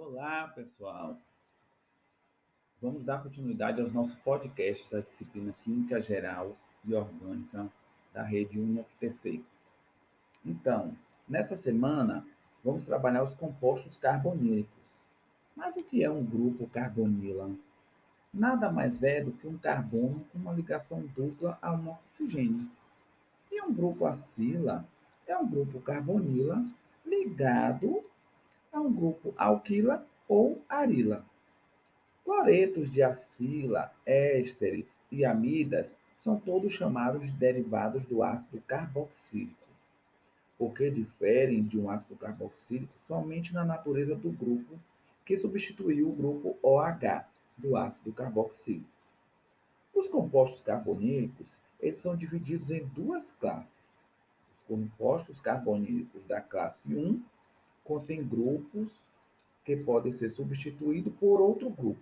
Olá, pessoal. Vamos dar continuidade aos nossos podcasts da disciplina Química Geral e Orgânica da rede UniFTC. Então, nessa semana, vamos trabalhar os compostos carbonílicos. Mas o que é um grupo carbonila? Nada mais é do que um carbono com uma ligação dupla a um oxigênio. E um grupo acila é um grupo carbonila ligado a um grupo alquila ou arila. Cloretos de acila, ésteres e amidas são todos chamados de derivados do ácido carboxílico, porque diferem de um ácido carboxílico somente na natureza do grupo que substituiu o grupo OH do ácido carboxílico. Os compostos carbonílicos eles são divididos em duas classes. Os compostos carbonílicos da classe 1 contém grupos que podem ser substituídos por outro grupo.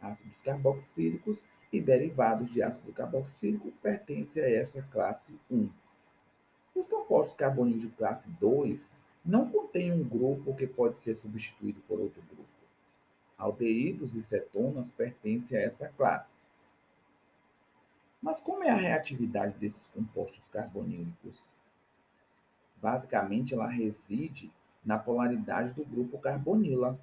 Ácidos carboxílicos e derivados de ácido carboxílico pertencem a essa classe 1. Os compostos carbonílicos de classe 2 não contêm um grupo que pode ser substituído por outro grupo. Aldeídos e cetonas pertencem a essa classe. Mas como é a reatividade desses compostos carbonílicos? Basicamente, ela reside na polaridade do grupo carbonila.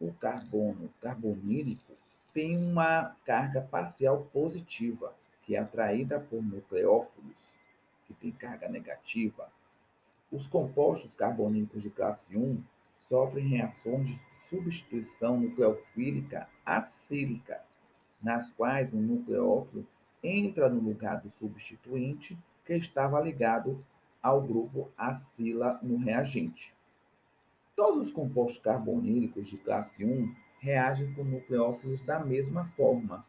O carbono carbonílico tem uma carga parcial positiva, que é atraída por nucleófilos, que tem carga negativa. Os compostos carbonílicos de classe 1 sofrem reações de substituição nucleofílica acílica, nas quais o nucleófilo entra no lugar do substituinte que estava ligado ao grupo acila no reagente. Todos os compostos carbonílicos de classe 1 reagem com nucleófilos da mesma forma.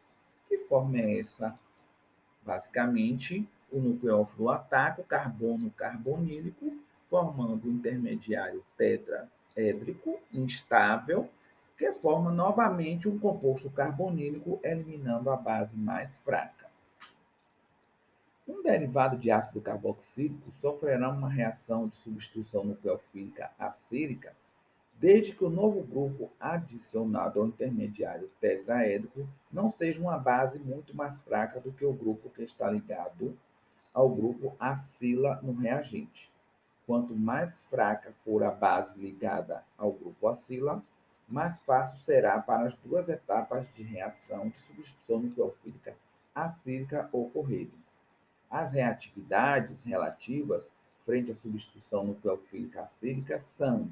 Que forma é essa? Basicamente, o nucleófilo ataca o carbono carbonílico, formando o intermediário tetraédrico instável, que forma novamente um composto carbonílico, eliminando a base mais fraca. Um derivado de ácido carboxílico sofrerá uma reação de substituição nucleofílica acílica desde que o novo grupo adicionado ao intermediário tetraédrico não seja uma base muito mais fraca do que o grupo que está ligado ao grupo acila no reagente. Quanto mais fraca for a base ligada ao grupo acila, mais fácil será para as duas etapas de reação de substituição nucleofílica acílica ocorrerem. As reatividades relativas frente à substituição nucleofílica acílica são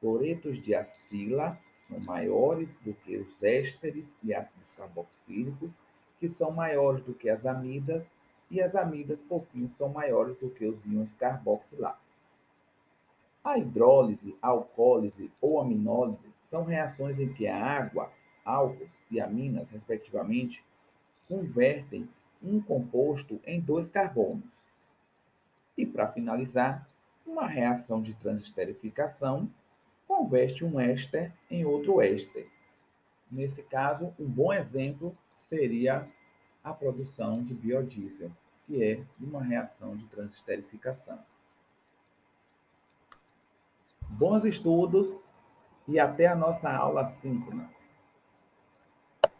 cloretos de acila são maiores do que os ésteres e ácidos carboxílicos, que são maiores do que as amidas, e as amidas, por fim, são maiores do que os íons carboxilados. A hidrólise, alcoólise ou aminólise são reações em que a água, álcools e aminas, respectivamente, convertem um composto em dois carbonos. E, para finalizar, uma reação de transesterificação converte um éster em outro éster. Nesse caso, um bom exemplo seria a produção de biodiesel, que é uma reação de transesterificação. Bons estudos e até a nossa aula síncrona.